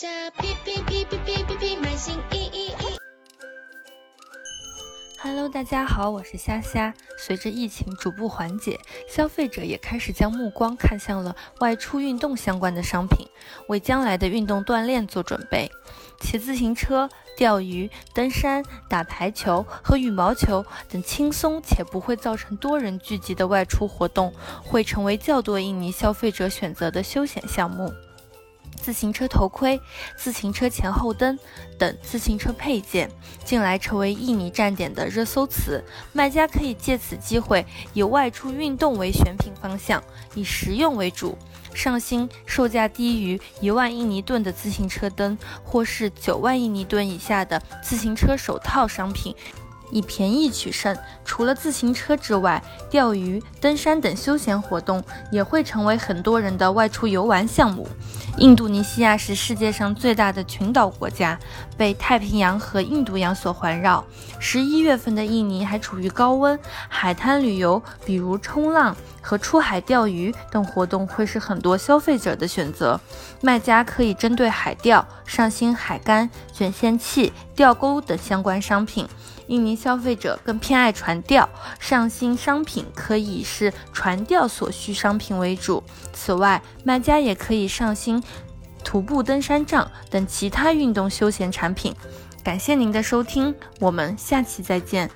下哔哔哔哔哔哔哔，满心意意意。Hello，大家好，我是虾虾。随着疫情逐步缓解，消费者也开始将目光看向了外出运动相关的商品，为将来的运动锻炼做准备。骑自行车、钓鱼、登山、打排球和羽毛球等轻松且不会造成多人聚集的外出活动，会成为较多印尼消费者选择的休闲项目。自行车头盔、自行车前后灯等自行车配件，近来成为印尼站点的热搜词。卖家可以借此机会以外出运动为选品方向，以实用为主，上新售价低于一万印尼盾的自行车灯，或是九万印尼盾以下的自行车手套商品。以便宜取胜。除了自行车之外，钓鱼、登山等休闲活动也会成为很多人的外出游玩项目。印度尼西亚是世界上最大的群岛国家，被太平洋和印度洋所环绕。十一月份的印尼还处于高温，海滩旅游，比如冲浪和出海钓鱼等活动，会是很多消费者的选择。卖家可以针对海钓上新海竿、卷线器、钓钩等相关商品。印尼消费者更偏爱船钓，上新商品可以是船钓所需商品为主。此外，卖家也可以上新徒步登山杖等其他运动休闲产品。感谢您的收听，我们下期再见。